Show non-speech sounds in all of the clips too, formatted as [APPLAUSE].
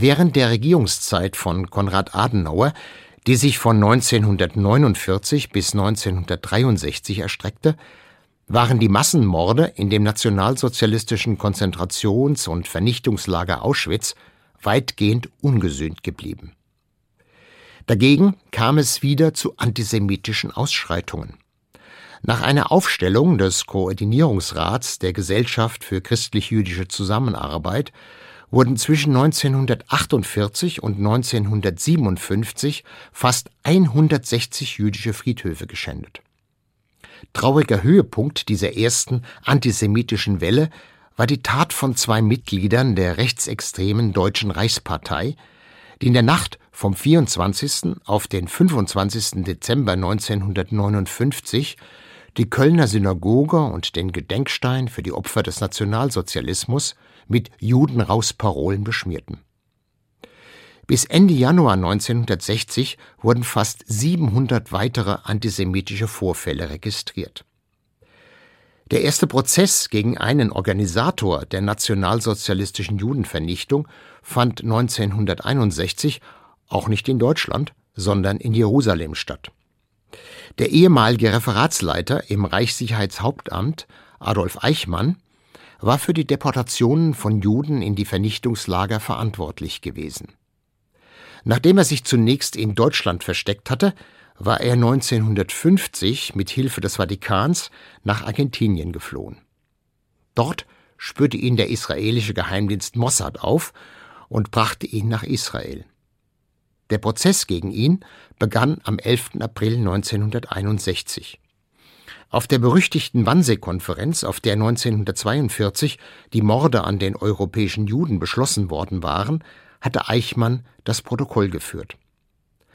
Während der Regierungszeit von Konrad Adenauer, die sich von 1949 bis 1963 erstreckte, waren die Massenmorde in dem nationalsozialistischen Konzentrations- und Vernichtungslager Auschwitz weitgehend ungesühnt geblieben. Dagegen kam es wieder zu antisemitischen Ausschreitungen. Nach einer Aufstellung des Koordinierungsrats der Gesellschaft für christlich-jüdische Zusammenarbeit wurden zwischen 1948 und 1957 fast 160 jüdische Friedhöfe geschändet. Trauriger Höhepunkt dieser ersten antisemitischen Welle war die Tat von zwei Mitgliedern der rechtsextremen Deutschen Reichspartei, die in der Nacht vom 24. auf den 25. Dezember 1959 die Kölner Synagoge und den Gedenkstein für die Opfer des Nationalsozialismus mit Juden raus Parolen beschmierten. Bis Ende Januar 1960 wurden fast 700 weitere antisemitische Vorfälle registriert. Der erste Prozess gegen einen Organisator der nationalsozialistischen Judenvernichtung fand 1961 auch nicht in Deutschland, sondern in Jerusalem statt. Der ehemalige Referatsleiter im Reichssicherheitshauptamt, Adolf Eichmann, war für die Deportationen von Juden in die Vernichtungslager verantwortlich gewesen. Nachdem er sich zunächst in Deutschland versteckt hatte, war er 1950 mit Hilfe des Vatikans nach Argentinien geflohen. Dort spürte ihn der israelische Geheimdienst Mossad auf und brachte ihn nach Israel. Der Prozess gegen ihn begann am 11. April 1961. Auf der berüchtigten Wannsee-Konferenz, auf der 1942 die Morde an den europäischen Juden beschlossen worden waren, hatte Eichmann das Protokoll geführt.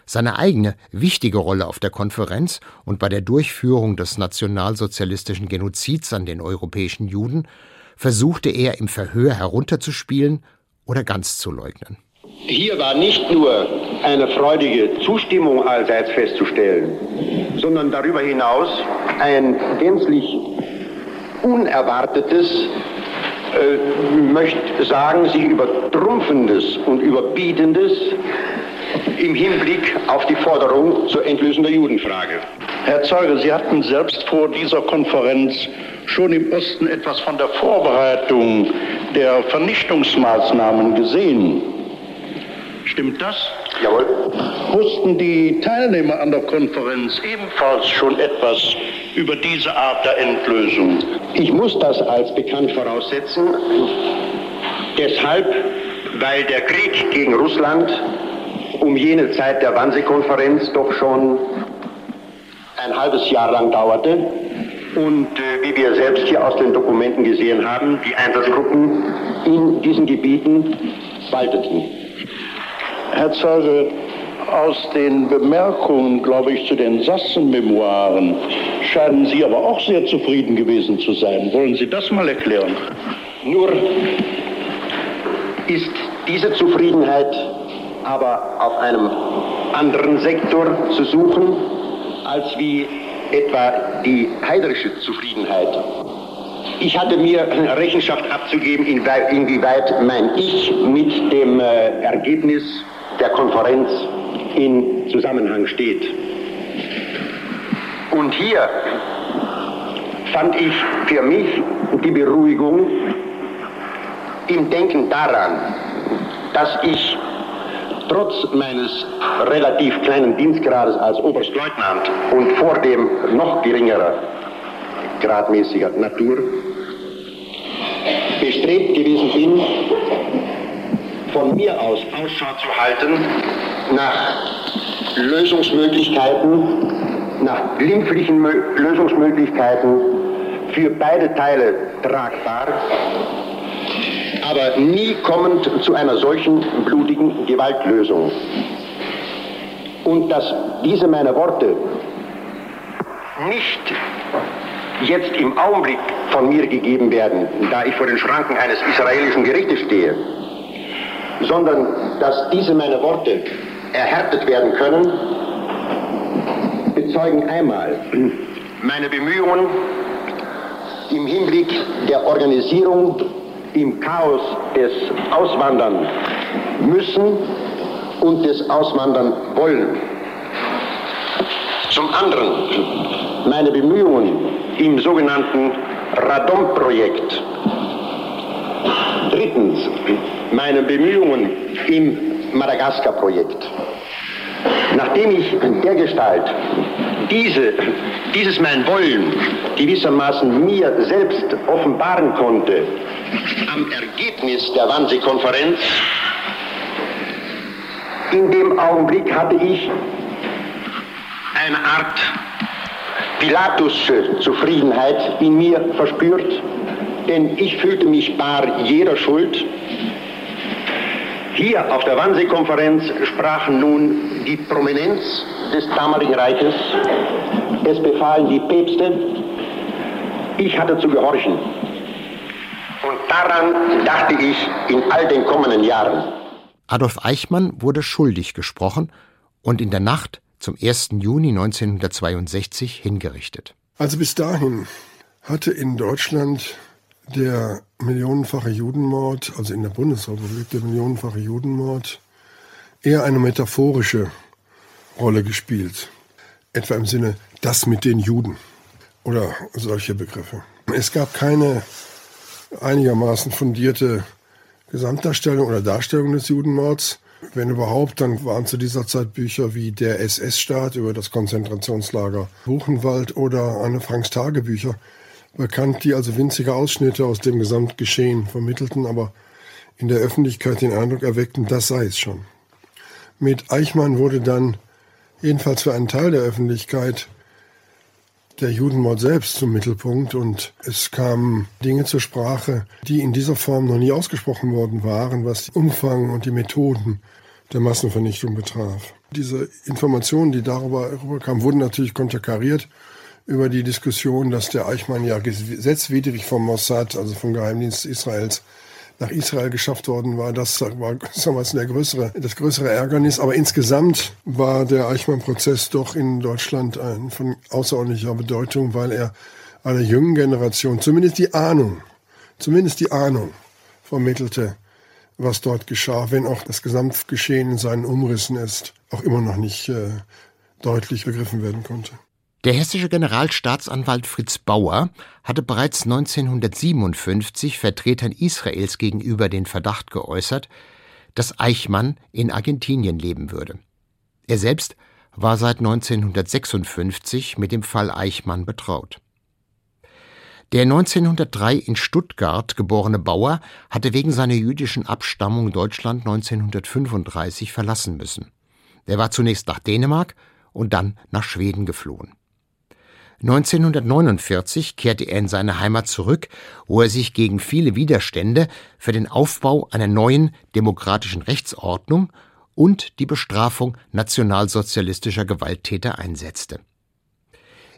Seine eigene wichtige Rolle auf der Konferenz und bei der Durchführung des nationalsozialistischen Genozids an den europäischen Juden versuchte er im Verhör herunterzuspielen oder ganz zu leugnen. Hier war nicht nur eine freudige Zustimmung allseits festzustellen, sondern darüber hinaus ein gänzlich unerwartetes, äh, möchte sagen, sich übertrumpfendes und überbietendes im Hinblick auf die Forderung zur Entlösung der Judenfrage. Herr Zeuge, Sie hatten selbst vor dieser Konferenz schon im Osten etwas von der Vorbereitung der Vernichtungsmaßnahmen gesehen. Stimmt das? Jawohl. Wussten die Teilnehmer an der Konferenz ebenfalls schon etwas über diese Art der Endlösung? Ich muss das als bekannt voraussetzen. Deshalb, weil der Krieg gegen Russland um jene Zeit der Wannsee-Konferenz doch schon ein halbes Jahr lang dauerte. Und äh, wie wir selbst hier aus den Dokumenten gesehen haben, die Einsatzgruppen in diesen Gebieten walteten. Herr Zeuge, aus den Bemerkungen, glaube ich, zu den Sassen-Memoiren scheinen Sie aber auch sehr zufrieden gewesen zu sein. Wollen Sie das mal erklären? Nur ist diese Zufriedenheit aber auf einem anderen Sektor zu suchen, als wie etwa die heiderische Zufriedenheit. Ich hatte mir Rechenschaft abzugeben, inwieweit mein Ich mit dem äh, Ergebnis der Konferenz in Zusammenhang steht. Und hier fand ich für mich die Beruhigung im Denken daran, dass ich trotz meines relativ kleinen Dienstgrades als Oberstleutnant und vor dem noch geringerer gradmäßiger Natur bestrebt gewesen bin, von mir aus Ausschau zu halten nach Lösungsmöglichkeiten, nach glimpflichen Lösungsmöglichkeiten für beide Teile tragbar aber nie kommend zu einer solchen blutigen Gewaltlösung. Und dass diese meine Worte nicht jetzt im Augenblick von mir gegeben werden, da ich vor den Schranken eines israelischen Gerichtes stehe, sondern dass diese meine Worte erhärtet werden können, bezeugen einmal meine Bemühungen im Hinblick der Organisierung im Chaos des Auswandern müssen und des Auswandern wollen. Zum anderen meine Bemühungen im sogenannten Radom-Projekt. Drittens meine Bemühungen im Madagaskar-Projekt. Nachdem ich dergestalt diese, dieses mein Wollen gewissermaßen mir selbst offenbaren konnte am Ergebnis der Wannsee-Konferenz, in dem Augenblick hatte ich eine Art Pilatus-Zufriedenheit in mir verspürt, denn ich fühlte mich bar jeder Schuld. Hier auf der Wannsee-Konferenz sprachen nun die Prominenz des damaligen Reiches. Es befahlen die Päpste. Ich hatte zu gehorchen. Und daran dachte ich in all den kommenden Jahren. Adolf Eichmann wurde schuldig gesprochen und in der Nacht zum 1. Juni 1962 hingerichtet. Also bis dahin hatte in Deutschland der millionenfache Judenmord, also in der Bundesrepublik der millionenfache Judenmord, eher eine metaphorische Rolle gespielt. Etwa im Sinne das mit den Juden oder solche Begriffe. Es gab keine einigermaßen fundierte Gesamtdarstellung oder Darstellung des Judenmords. Wenn überhaupt, dann waren zu dieser Zeit Bücher wie Der SS-Staat über das Konzentrationslager Buchenwald oder Anne Franks Tagebücher bekannt, die also winzige Ausschnitte aus dem Gesamtgeschehen vermittelten, aber in der Öffentlichkeit den Eindruck erweckten, das sei es schon. Mit Eichmann wurde dann, jedenfalls für einen Teil der Öffentlichkeit, der Judenmord selbst zum Mittelpunkt und es kamen Dinge zur Sprache, die in dieser Form noch nie ausgesprochen worden waren, was den Umfang und die Methoden der Massenvernichtung betraf. Diese Informationen, die darüber kamen, wurden natürlich konterkariert über die Diskussion, dass der Eichmann ja gesetzwidrig vom Mossad, also vom Geheimdienst Israels, nach Israel geschafft worden war. Das war [LAUGHS] damals der größere, das größere Ärgernis. Aber insgesamt war der Eichmann-Prozess doch in Deutschland ein, von außerordentlicher Bedeutung, weil er einer jungen Generation zumindest die Ahnung, zumindest die Ahnung vermittelte, was dort geschah, wenn auch das Gesamtgeschehen in seinen Umrissen ist, auch immer noch nicht äh, deutlich begriffen werden konnte. Der hessische Generalstaatsanwalt Fritz Bauer hatte bereits 1957 Vertretern Israels gegenüber den Verdacht geäußert, dass Eichmann in Argentinien leben würde. Er selbst war seit 1956 mit dem Fall Eichmann betraut. Der 1903 in Stuttgart geborene Bauer hatte wegen seiner jüdischen Abstammung Deutschland 1935 verlassen müssen. Er war zunächst nach Dänemark und dann nach Schweden geflohen. 1949 kehrte er in seine Heimat zurück, wo er sich gegen viele Widerstände für den Aufbau einer neuen demokratischen Rechtsordnung und die Bestrafung nationalsozialistischer Gewalttäter einsetzte.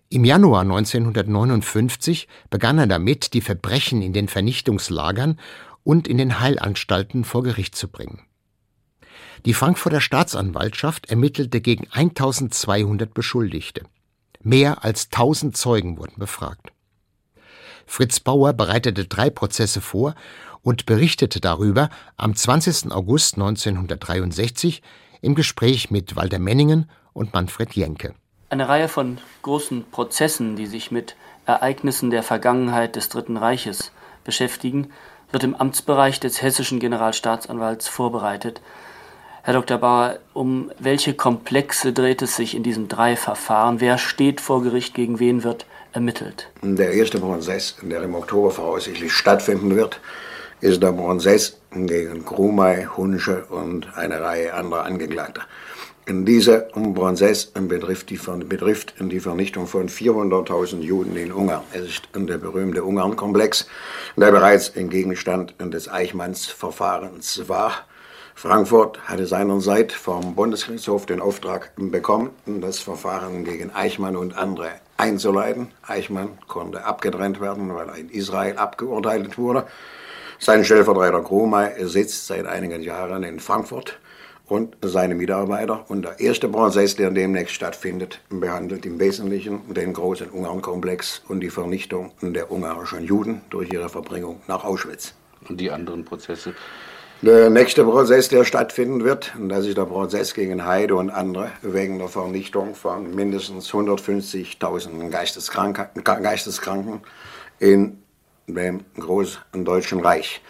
Im Januar 1959 begann er damit, die Verbrechen in den Vernichtungslagern und in den Heilanstalten vor Gericht zu bringen. Die Frankfurter Staatsanwaltschaft ermittelte gegen 1200 Beschuldigte. Mehr als tausend Zeugen wurden befragt. Fritz Bauer bereitete drei Prozesse vor und berichtete darüber am 20. August 1963 im Gespräch mit Walter Menningen und Manfred Jenke. Eine Reihe von großen Prozessen, die sich mit Ereignissen der Vergangenheit des Dritten Reiches beschäftigen, wird im Amtsbereich des hessischen Generalstaatsanwalts vorbereitet, Herr Dr. Bauer, um welche Komplexe dreht es sich in diesen drei Verfahren? Wer steht vor Gericht, gegen wen wird ermittelt? Der erste Prozess, der im Oktober voraussichtlich stattfinden wird, ist der Prozess gegen Krumay, Hunsche und eine Reihe anderer Angeklagter. In dieser Prozess betrifft die, betrifft die Vernichtung von 400.000 Juden in Ungarn. Es ist der berühmte Ungarn-Komplex, der bereits ein Gegenstand des Eichmanns-Verfahrens war Frankfurt hatte seinerseits vom Bundesgerichtshof den Auftrag bekommen, das Verfahren gegen Eichmann und andere einzuleiten. Eichmann konnte abgetrennt werden, weil er in Israel abgeurteilt wurde. Sein Stellvertreter Krumay sitzt seit einigen Jahren in Frankfurt und seine Mitarbeiter. Und der erste Prozess, der demnächst stattfindet, behandelt im Wesentlichen den großen Ungarn-Komplex und die Vernichtung der ungarischen Juden durch ihre Verbringung nach Auschwitz. Und die anderen Prozesse Der nächste Prozess, der stattfinden wird, und das ist der Prozess gegen Heide und andere wegen der Vernichtung von mindestens 150.000 Geisteskranken, Geisteskranken in dem großen Deutschen Reich.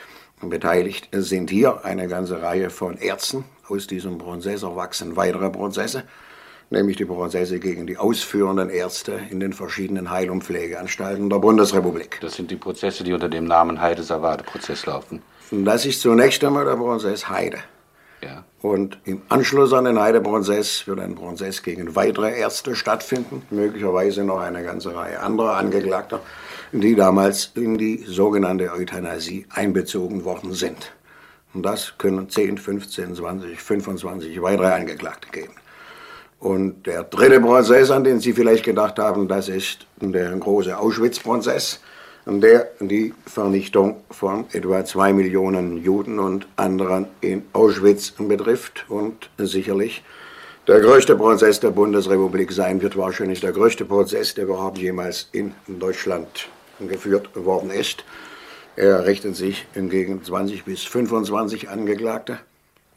Beteiligt sind hier eine ganze Reihe von Ärzten. Aus diesem Prozess erwachsen weitere Prozesse, nämlich die Prozesse gegen die ausführenden Ärzte in den verschiedenen Heil- und Pflegeanstalten der Bundesrepublik. Das sind die Prozesse, die unter dem Namen Heide-Savade-Prozess laufen. Das ist zunächst einmal der Prozess Heide. Ja. Und im Anschluss an den Heide-Prozess wird ein Prozess gegen weitere Ärzte stattfinden, möglicherweise noch eine ganze Reihe anderer Angeklagter, die damals in die sogenannte Euthanasie einbezogen worden sind. Und das können 10, 15, 20, 25 weitere Angeklagte geben. Und der dritte Prozess, an den Sie vielleicht gedacht haben, das ist der große Auschwitz-Prozess der die Vernichtung von etwa zwei Millionen Juden und anderen in Auschwitz betrifft und sicherlich der größte Prozess der Bundesrepublik sein wird, wahrscheinlich der größte Prozess, der überhaupt jemals in Deutschland geführt worden ist. Er richtet sich gegen 20 bis 25 Angeklagte,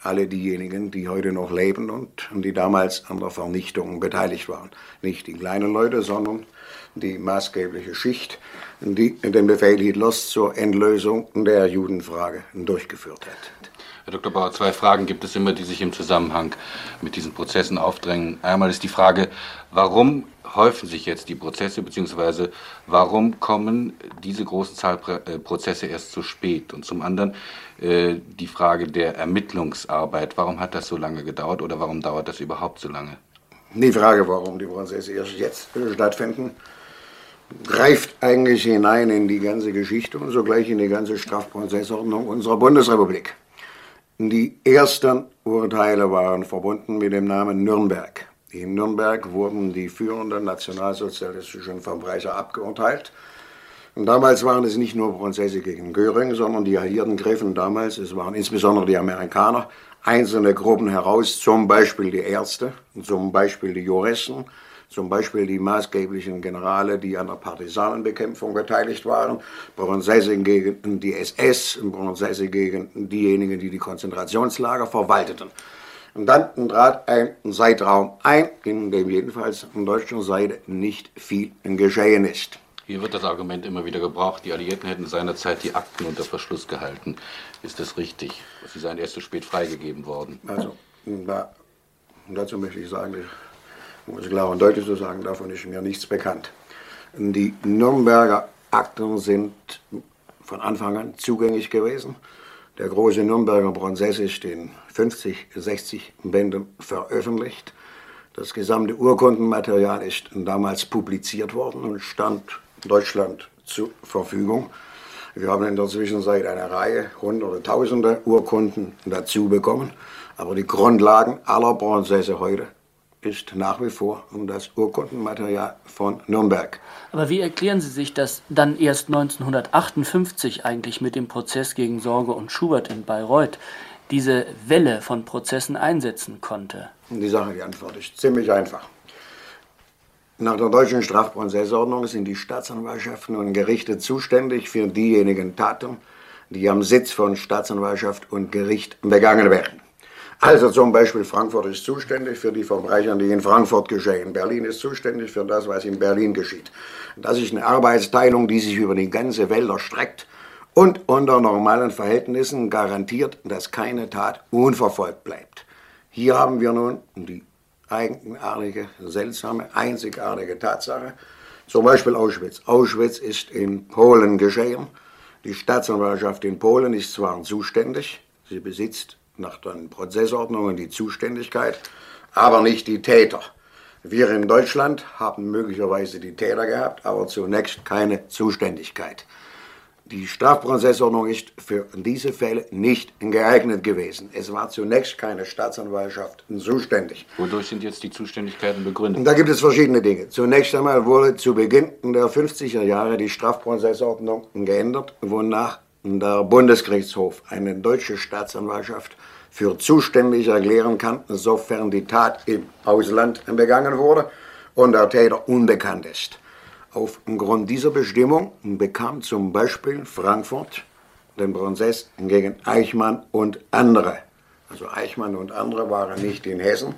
alle diejenigen, die heute noch leben und die damals an der Vernichtung beteiligt waren. Nicht die kleinen Leute, sondern die maßgebliche Schicht, die den Befehl Hitlers zur Endlösung der Judenfrage durchgeführt hat. Herr Dr. Bauer, zwei Fragen gibt es immer, die sich im Zusammenhang mit diesen Prozessen aufdrängen. Einmal ist die Frage, warum häufen sich jetzt die Prozesse, beziehungsweise warum kommen diese großen Zahlprozesse erst so spät? Und zum anderen äh, die Frage der Ermittlungsarbeit. Warum hat das so lange gedauert oder warum dauert das überhaupt so lange? Die Frage, warum die Prozesse erst jetzt stattfinden, greift eigentlich hinein in die ganze Geschichte und sogleich in die ganze Strafprozessordnung unserer Bundesrepublik. Die ersten Urteile waren verbunden mit dem Namen Nürnberg. In Nürnberg wurden die führenden nationalsozialistischen Verbrecher abgeurteilt. Und damals waren es nicht nur Prozesse gegen Göring, sondern die Alliierten griffen damals, es waren insbesondere die Amerikaner, einzelne Gruppen heraus, zum Beispiel die Ärzte, zum Beispiel die Juristen, zum Beispiel die maßgeblichen Generale, die an der Partisanenbekämpfung beteiligt waren, Prozesse gegen die SS, Prozesse gegen diejenigen, die die Konzentrationslager verwalteten. Und dann trat ein Zeitraum ein, in dem jedenfalls an deutscher Seite nicht viel geschehen ist. Hier wird das Argument immer wieder gebraucht, die Alliierten hätten seinerzeit die Akten unter Verschluss gehalten. Ist das richtig? Sie seien erst zu spät freigegeben worden. Also, da, dazu möchte ich sagen, um es klar und deutlich zu sagen, davon ist mir nichts bekannt. Die Nürnberger Akten sind von Anfang an zugänglich gewesen. Der große Nürnberger Prozess ist in 50, 60 Bänden veröffentlicht. Das gesamte Urkundenmaterial ist damals publiziert worden und stand Deutschland zur Verfügung. Wir haben in der Zwischenzeit eine Reihe, hunderte, tausende Urkunden dazu bekommen. Aber die Grundlagen aller Prozesse heute ist nach wie vor das Urkundenmaterial von Nürnberg. Aber wie erklären Sie sich, dass dann erst 1958 eigentlich mit dem Prozess gegen Sorge und Schubert in Bayreuth diese Welle von Prozessen einsetzen konnte? Die Sache, die Antwort ist ziemlich einfach. Nach der deutschen Strafprozessordnung sind die Staatsanwaltschaften und Gerichte zuständig für diejenigen Taten, die am Sitz von Staatsanwaltschaft und Gericht begangen werden. Also zum Beispiel Frankfurt ist zuständig für die Verbrecher, die in Frankfurt geschehen. Berlin ist zuständig für das, was in Berlin geschieht. Das ist eine Arbeitsteilung, die sich über die ganze Welt erstreckt und unter normalen Verhältnissen garantiert, dass keine Tat unverfolgt bleibt. Hier haben wir nun die eigenartige, seltsame, einzigartige Tatsache. Zum Beispiel Auschwitz. Auschwitz ist in Polen geschehen. Die Staatsanwaltschaft in Polen ist zwar zuständig, sie besitzt nach den Prozessordnungen die Zuständigkeit, aber nicht die Täter. Wir in Deutschland haben möglicherweise die Täter gehabt, aber zunächst keine Zuständigkeit. Die Strafprozessordnung ist für diese Fälle nicht geeignet gewesen. Es war zunächst keine Staatsanwaltschaft zuständig. Wodurch sind jetzt die Zuständigkeiten begründet? Da gibt es verschiedene Dinge. Zunächst einmal wurde zu Beginn der 50er Jahre die Strafprozessordnung geändert, wonach der Bundesgerichtshof eine deutsche Staatsanwaltschaft für zuständig erklären kann, sofern die Tat im Ausland begangen wurde und der Täter unbekannt ist. Aufgrund dieser Bestimmung bekam zum Beispiel Frankfurt den Prozess gegen Eichmann und andere. Also Eichmann und andere waren nicht in Hessen.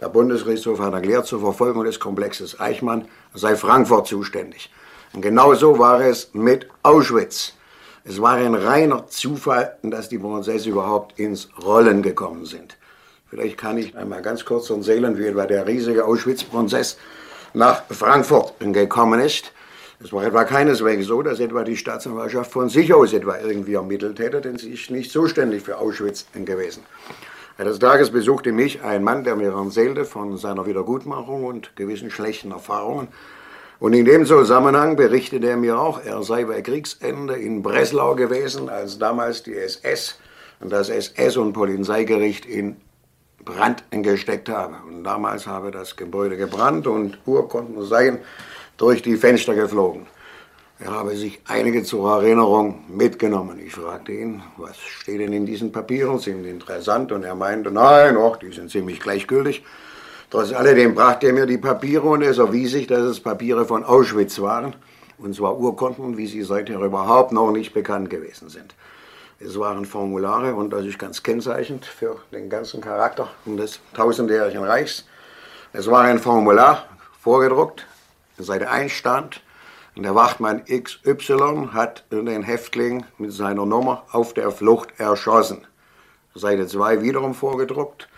Der Bundesgerichtshof hat erklärt, zur Verfolgung des Komplexes Eichmann sei Frankfurt zuständig. Und genauso war es mit Auschwitz. Es war ein reiner Zufall, dass die Prozesse überhaupt ins Rollen gekommen sind. Vielleicht kann ich einmal ganz kurz erzählen, wie etwa der riesige Auschwitz-Prozess nach Frankfurt gekommen ist. Es war etwa keineswegs so, dass etwa die Staatsanwaltschaft von sich aus etwa irgendwie ermittelt hätte, denn sie ist nicht zuständig für Auschwitz gewesen. Eines Tages besuchte mich ein Mann, der mir erzählte von seiner Wiedergutmachung und gewissen schlechten Erfahrungen. Und in dem Zusammenhang berichtete er mir auch, er sei bei Kriegsende in Breslau gewesen, als damals die SS und das SS- und Polizeigericht in Brand gesteckt habe. Und damals habe das Gebäude gebrannt und Urkunden seien durch die Fenster geflogen. Er habe sich einige zur Erinnerung mitgenommen. Ich fragte ihn, was steht denn in diesen Papieren? Sind interessant? Und er meinte, nein, och, die sind ziemlich gleichgültig. Trotz alledem brachte er mir die Papiere und es erwies sich, dass es Papiere von Auschwitz waren. Und zwar Urkunden, wie sie seither überhaupt noch nicht bekannt gewesen sind. Es waren Formulare und das ist ganz kennzeichnend für den ganzen Charakter des tausendjährigen Reichs. Es war ein Formular, vorgedruckt, Seite 1 stand, der Wachtmann XY hat den Häftling mit seiner Nummer auf der Flucht erschossen. Seite 2 wiederum vorgedruckt,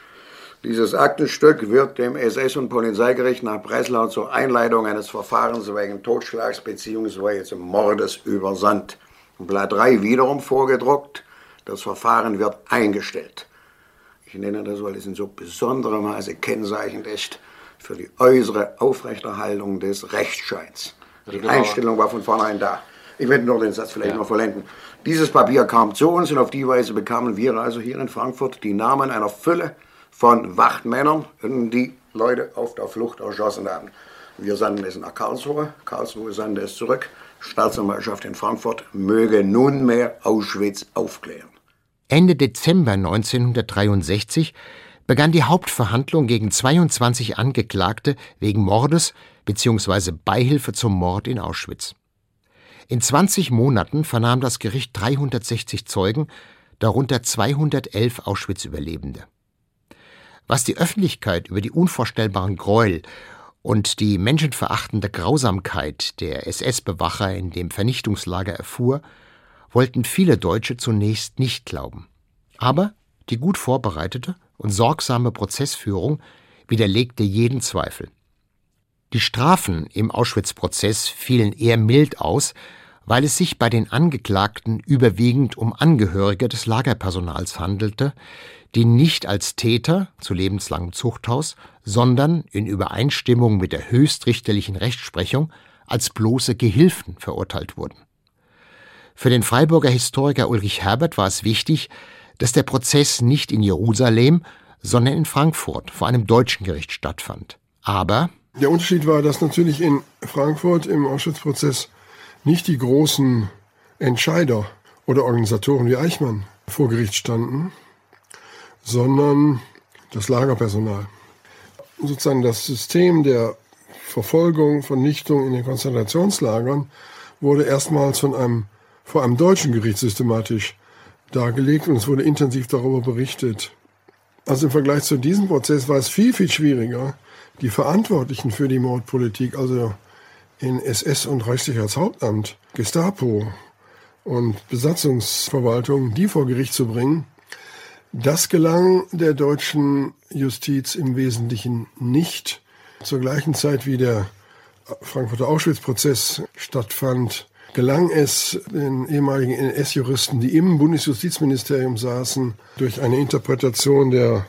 dieses Aktenstück wird dem SS- und Polizeigericht nach Breslau zur Einleitung eines Verfahrens wegen Totschlags bzw. Mordes übersandt. Blatt 3 wiederum vorgedruckt. Das Verfahren wird eingestellt. Ich nenne das, weil es in so besonderem Maße kennzeichnend ist für die äußere Aufrechterhaltung des Rechtsscheins. Die Einstellung war von vornherein da. Ich werde nur den Satz vielleicht ja. noch vollenden. Dieses Papier kam zu uns und auf die Weise bekamen wir also hier in Frankfurt die Namen einer Fülle von Wachtmännern, die Leute auf der Flucht erschossen haben. Wir sandten es nach Karlsruhe, Karlsruhe sandte es zurück. Staatsanwaltschaft in Frankfurt möge nunmehr Auschwitz aufklären. Ende Dezember 1963 begann die Hauptverhandlung gegen 22 Angeklagte wegen Mordes bzw. Beihilfe zum Mord in Auschwitz. In 20 Monaten vernahm das Gericht 360 Zeugen, darunter 211 Auschwitz-Überlebende. Was die Öffentlichkeit über die unvorstellbaren Gräuel und die menschenverachtende Grausamkeit der SS-Bewacher in dem Vernichtungslager erfuhr, wollten viele Deutsche zunächst nicht glauben. Aber die gut vorbereitete und sorgsame Prozessführung widerlegte jeden Zweifel. Die Strafen im Auschwitz-Prozess fielen eher mild aus, weil es sich bei den Angeklagten überwiegend um Angehörige des Lagerpersonals handelte, die nicht als Täter zu lebenslangem Zuchthaus, sondern in Übereinstimmung mit der höchstrichterlichen Rechtsprechung als bloße Gehilfen verurteilt wurden. Für den Freiburger Historiker Ulrich Herbert war es wichtig, dass der Prozess nicht in Jerusalem, sondern in Frankfurt vor einem deutschen Gericht stattfand. Aber der Unterschied war, dass natürlich in Frankfurt im Auschwitz-Prozess nicht die großen Entscheider oder Organisatoren wie Eichmann vor Gericht standen, sondern das Lagerpersonal. Sozusagen das System der Verfolgung, Vernichtung in den Konzentrationslagern wurde erstmals von einem, vor einem deutschen Gericht systematisch dargelegt und es wurde intensiv darüber berichtet. Also im Vergleich zu diesem Prozess war es viel, viel schwieriger, die Verantwortlichen für die Mordpolitik, also in SS und Reichssicherheitshauptamt, Gestapo und Besatzungsverwaltung, die vor Gericht zu bringen, das gelang der deutschen Justiz im Wesentlichen nicht. Zur gleichen Zeit wie der Frankfurter Auschwitz-Prozess stattfand, gelang es den ehemaligen NS-Juristen, die im Bundesjustizministerium saßen, durch eine Interpretation der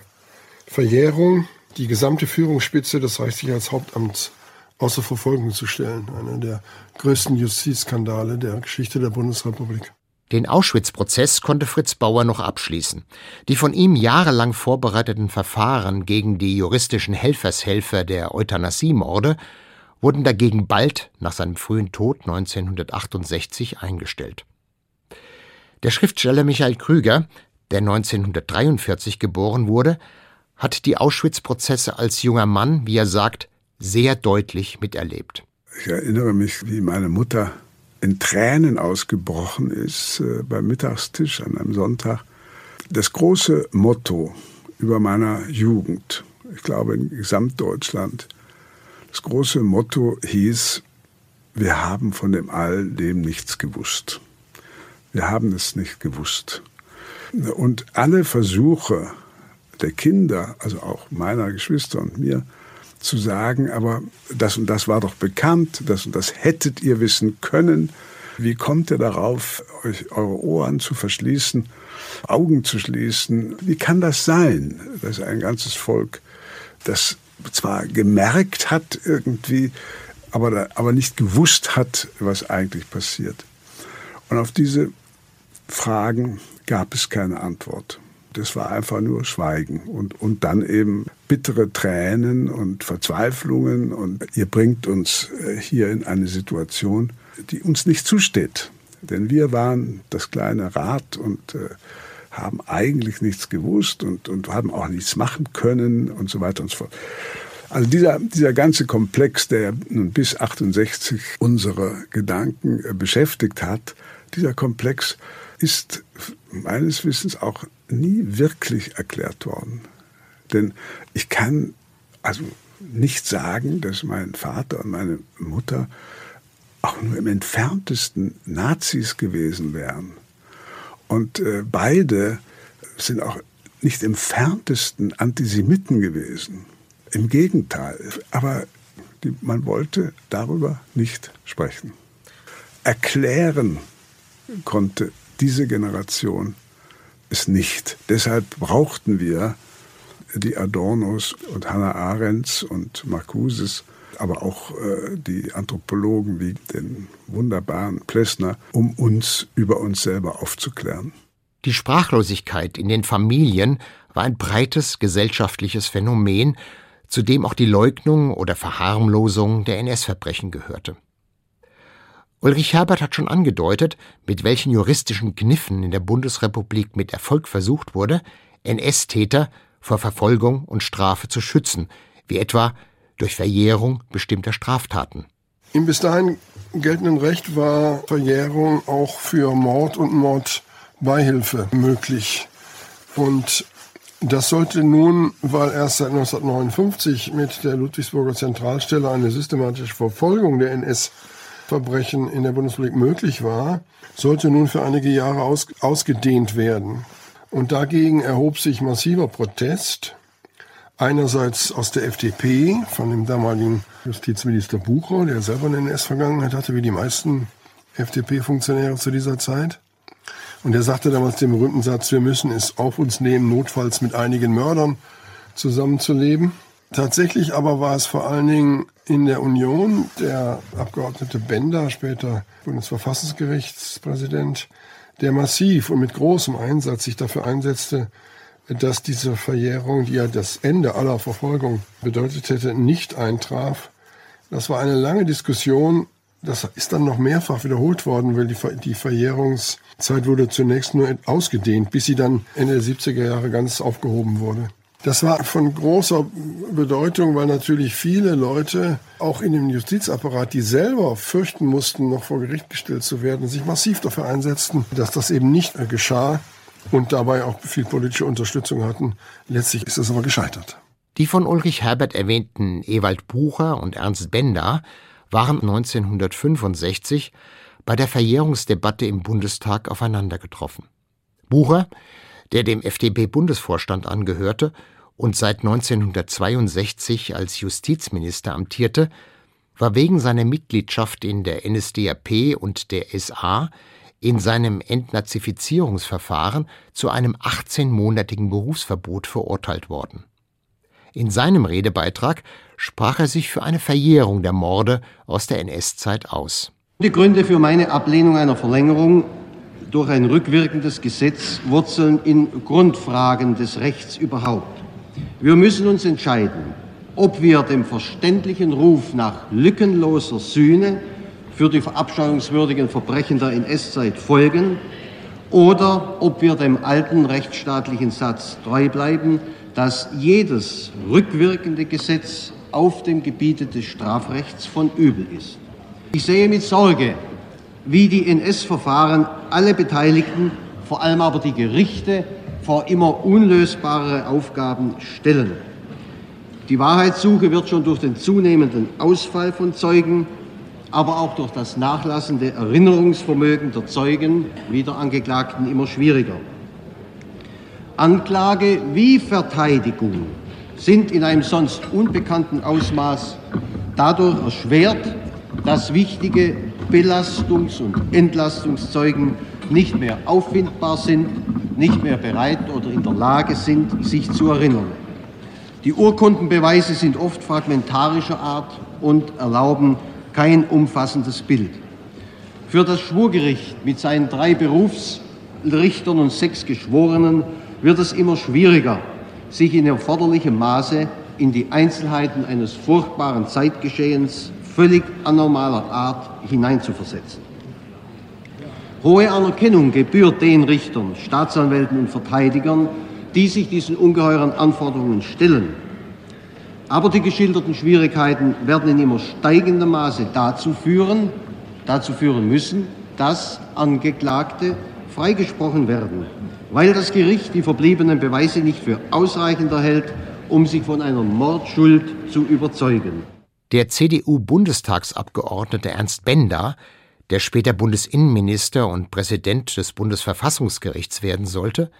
Verjährung die gesamte Führungsspitze des Reichssicherheitshauptamts außer Verfolgung zu stellen. Einer der größten Justizskandale der Geschichte der Bundesrepublik. Den Auschwitz-Prozess konnte Fritz Bauer noch abschließen. Die von ihm jahrelang vorbereiteten Verfahren gegen die juristischen Helfershelfer der Euthanasiemorde wurden dagegen bald nach seinem frühen Tod 1968 eingestellt. Der Schriftsteller Michael Krüger, der 1943 geboren wurde, hat die Auschwitz-Prozesse als junger Mann, wie er sagt, sehr deutlich miterlebt. Ich erinnere mich, wie meine Mutter in Tränen ausgebrochen ist äh, beim Mittagstisch an einem Sonntag. Das große Motto über meiner Jugend, ich glaube in Gesamtdeutschland, das große Motto hieß, wir haben von dem All dem nichts gewusst. Wir haben es nicht gewusst. Und alle Versuche der Kinder, also auch meiner Geschwister und mir, zu sagen, aber das und das war doch bekannt, das und das hättet ihr wissen können. Wie kommt ihr darauf, euch eure Ohren zu verschließen, Augen zu schließen? Wie kann das sein, dass ein ganzes Volk das zwar gemerkt hat irgendwie, aber, aber nicht gewusst hat, was eigentlich passiert? Und auf diese Fragen gab es keine Antwort. Das war einfach nur Schweigen und, und dann eben bittere Tränen und Verzweiflungen und ihr bringt uns äh, hier in eine Situation, die uns nicht zusteht. Denn wir waren das kleine Rad und äh, haben eigentlich nichts gewusst und, und haben auch nichts machen können und so weiter und so fort. Also dieser, dieser ganze Komplex, der nun bis 68 unsere Gedanken äh, beschäftigt hat, dieser Komplex ist meines Wissens auch nie wirklich erklärt worden. Denn ich kann also nicht sagen, dass mein Vater und meine Mutter auch nur im entferntesten Nazis gewesen wären. Und äh, beide sind auch nicht im entferntesten Antisemiten gewesen. Im Gegenteil. Aber die, man wollte darüber nicht sprechen. Erklären konnte diese Generation es nicht. Deshalb brauchten wir die Adornos und Hannah Arendts und Marcuses, aber auch äh, die Anthropologen wie den wunderbaren Plessner, um uns über uns selber aufzuklären. Die Sprachlosigkeit in den Familien war ein breites gesellschaftliches Phänomen, zu dem auch die Leugnung oder Verharmlosung der NS-Verbrechen gehörte. Ulrich Herbert hat schon angedeutet, mit welchen juristischen Kniffen in der Bundesrepublik mit Erfolg versucht wurde, NS-Täter vor Verfolgung und Strafe zu schützen, wie etwa durch Verjährung bestimmter Straftaten. Im bis dahin geltenden Recht war Verjährung auch für Mord und Mordbeihilfe möglich. Und das sollte nun, weil erst seit 1959 mit der Ludwigsburger Zentralstelle eine systematische Verfolgung der NS-Verbrechen in der Bundesrepublik möglich war, sollte nun für einige Jahre aus, ausgedehnt werden. Und dagegen erhob sich massiver Protest. Einerseits aus der FDP, von dem damaligen Justizminister Bucher, der selber eine NS-Vergangenheit hatte, wie die meisten FDP-Funktionäre zu dieser Zeit. Und er sagte damals den berühmten Satz, wir müssen es auf uns nehmen, notfalls mit einigen Mördern zusammenzuleben. Tatsächlich aber war es vor allen Dingen in der Union der Abgeordnete Bender, später Bundesverfassungsgerichtspräsident, der massiv und mit großem Einsatz sich dafür einsetzte, dass diese Verjährung, die ja das Ende aller Verfolgung bedeutet hätte, nicht eintraf. Das war eine lange Diskussion. Das ist dann noch mehrfach wiederholt worden, weil die, die Verjährungszeit wurde zunächst nur ausgedehnt, bis sie dann Ende der 70er Jahre ganz aufgehoben wurde. Das war von großer Bedeutung, weil natürlich viele Leute, auch in dem Justizapparat, die selber fürchten mussten, noch vor Gericht gestellt zu werden, sich massiv dafür einsetzten, dass das eben nicht geschah und dabei auch viel politische Unterstützung hatten. Letztlich ist es aber gescheitert. Die von Ulrich Herbert erwähnten Ewald Bucher und Ernst Bender waren 1965 bei der Verjährungsdebatte im Bundestag aufeinander getroffen. Bucher, der dem FDP-Bundesvorstand angehörte und seit 1962 als Justizminister amtierte, war wegen seiner Mitgliedschaft in der NSDAP und der SA in seinem Entnazifizierungsverfahren zu einem 18-monatigen Berufsverbot verurteilt worden. In seinem Redebeitrag sprach er sich für eine Verjährung der Morde aus der NS-Zeit aus. Die Gründe für meine Ablehnung einer Verlängerung durch ein rückwirkendes Gesetz wurzeln in Grundfragen des Rechts überhaupt. Wir müssen uns entscheiden, ob wir dem verständlichen Ruf nach lückenloser Sühne für die verabscheuungswürdigen Verbrechen der NS-Zeit folgen oder ob wir dem alten rechtsstaatlichen Satz treu bleiben, dass jedes rückwirkende Gesetz auf dem Gebiete des Strafrechts von übel ist. Ich sehe mit Sorge wie die NS-Verfahren alle Beteiligten, vor allem aber die Gerichte, vor immer unlösbare Aufgaben stellen. Die Wahrheitssuche wird schon durch den zunehmenden Ausfall von Zeugen, aber auch durch das nachlassende Erinnerungsvermögen der Zeugen wie der Angeklagten immer schwieriger. Anklage wie Verteidigung sind in einem sonst unbekannten Ausmaß dadurch erschwert, dass wichtige Belastungs- und Entlastungszeugen nicht mehr auffindbar sind, nicht mehr bereit oder in der Lage sind, sich zu erinnern. Die Urkundenbeweise sind oft fragmentarischer Art und erlauben kein umfassendes Bild. Für das Schwurgericht mit seinen drei Berufsrichtern und sechs Geschworenen wird es immer schwieriger, sich in erforderlichem Maße in die Einzelheiten eines furchtbaren Zeitgeschehens völlig anormaler Art hineinzuversetzen. Hohe Anerkennung gebührt den Richtern, Staatsanwälten und Verteidigern, die sich diesen ungeheuren Anforderungen stellen. Aber die geschilderten Schwierigkeiten werden in immer steigendem Maße dazu führen, dazu führen müssen, dass Angeklagte freigesprochen werden, weil das Gericht die verbliebenen Beweise nicht für ausreichend erhält, um sich von einer Mordschuld zu überzeugen. Der CDU-Bundestagsabgeordnete Ernst Bender, der später Bundesinnenminister und Präsident des Bundesverfassungsgerichts werden sollte,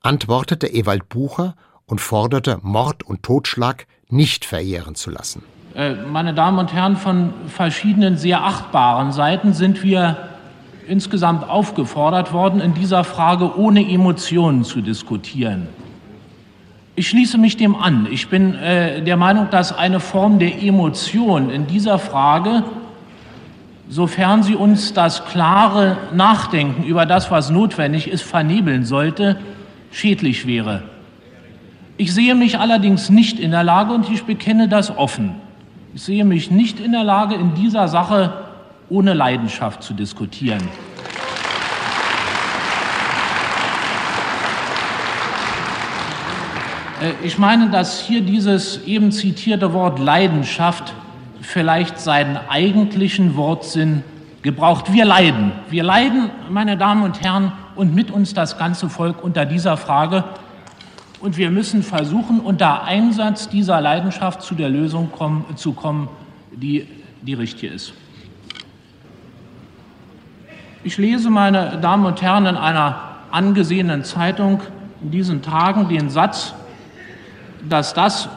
antwortete Ewald Bucher und forderte, Mord und Totschlag nicht verjähren zu lassen. Äh, meine Damen und Herren, von verschiedenen sehr achtbaren Seiten sind wir insgesamt aufgefordert worden, in dieser Frage ohne Emotionen zu diskutieren. Ich schließe mich dem an. Ich bin äh, der Meinung, dass eine Form der Emotion in dieser Frage, sofern sie uns das klare Nachdenken über das, was notwendig ist, vernebeln sollte, schädlich wäre. Ich sehe mich allerdings nicht in der Lage, und ich bekenne das offen, ich sehe mich nicht in der Lage, in dieser Sache ohne Leidenschaft zu diskutieren. Äh, ich meine, dass hier dieses eben zitierte Wort Leidenschaft vielleicht seinen eigentlichen Wortsinn gebraucht. Wir leiden. Wir leiden, meine Damen und Herren, und mit uns das ganze Volk unter dieser Frage. Und wir müssen versuchen, unter Einsatz dieser Leidenschaft zu der Lösung kommen, zu kommen, die die richtige ist. Ich lese, meine Damen und Herren, in einer angesehenen Zeitung in diesen Tagen den Satz, dass das,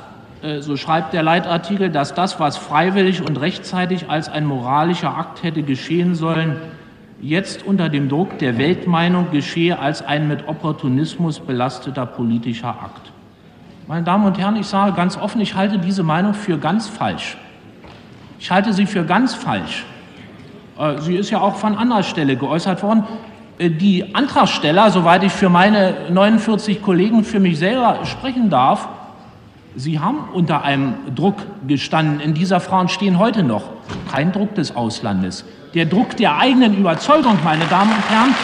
so schreibt der Leitartikel, dass das, was freiwillig und rechtzeitig als ein moralischer Akt hätte geschehen sollen, jetzt unter dem Druck der Weltmeinung geschehe als ein mit Opportunismus belasteter politischer Akt. Meine Damen und Herren, ich sage ganz offen, ich halte diese Meinung für ganz falsch. Ich halte sie für ganz falsch. Äh, sie ist ja auch von anderer Stelle geäußert worden. Äh, die Antragsteller, soweit ich für meine 49 Kollegen für mich selber sprechen darf, sie haben unter einem Druck gestanden. In dieser Frage stehen heute noch kein Druck des Auslandes. Der Druck der eigenen Überzeugung, meine Damen und Herren,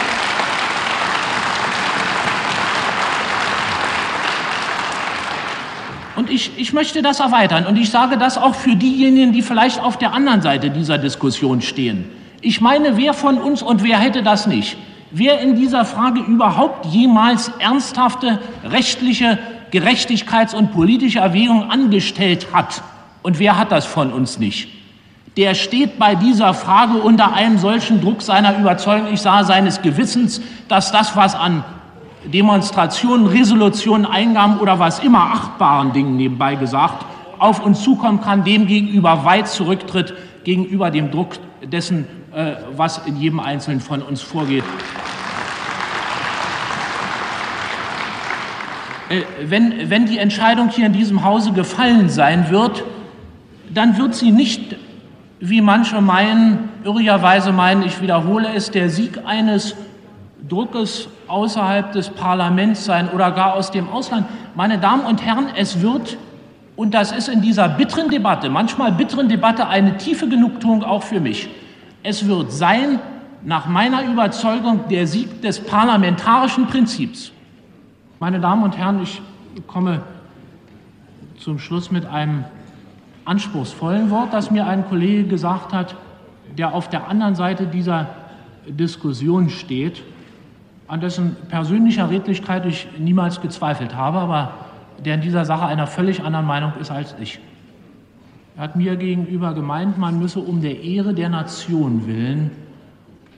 Und ich, ich möchte das erweitern und ich sage das auch für diejenigen, die vielleicht auf der anderen Seite dieser Diskussion stehen. Ich meine, wer von uns und wer hätte das nicht? Wer in dieser Frage überhaupt jemals ernsthafte rechtliche Gerechtigkeits- und politische Erwägungen angestellt hat, und wer hat das von uns nicht, der steht bei dieser Frage unter einem solchen Druck seiner Überzeugung, ich sage seines Gewissens, dass das, was an Demonstrationen, Resolutionen, Eingaben oder was immer achtbaren Dingen nebenbei gesagt, auf uns zukommen kann, demgegenüber weit zurücktritt gegenüber dem Druck dessen, äh, was in jedem Einzelnen von uns vorgeht. Wenn, wenn die Entscheidung hier in diesem Hause gefallen sein wird, dann wird sie nicht, wie manche meinen, irrigerweise meinen, ich wiederhole es, der Sieg eines Druckes außerhalb des Parlaments sein oder gar aus dem Ausland. Meine Damen und Herren, es wird, und das ist in dieser bitteren Debatte, manchmal bitteren Debatte, eine tiefe Genugtuung auch für mich, es wird sein, nach meiner Überzeugung, der Sieg des parlamentarischen Prinzips. Meine Damen und Herren, ich komme zum Schluss mit einem anspruchsvollen Wort, das mir ein Kollege gesagt hat, der auf der anderen Seite dieser Diskussion steht, an dessen persönlicher Redlichkeit ich niemals gezweifelt habe, aber der in dieser Sache einer völlig anderen Meinung ist als ich. Er hat mir gegenüber gemeint, man müsse um der Ehre der Nation willen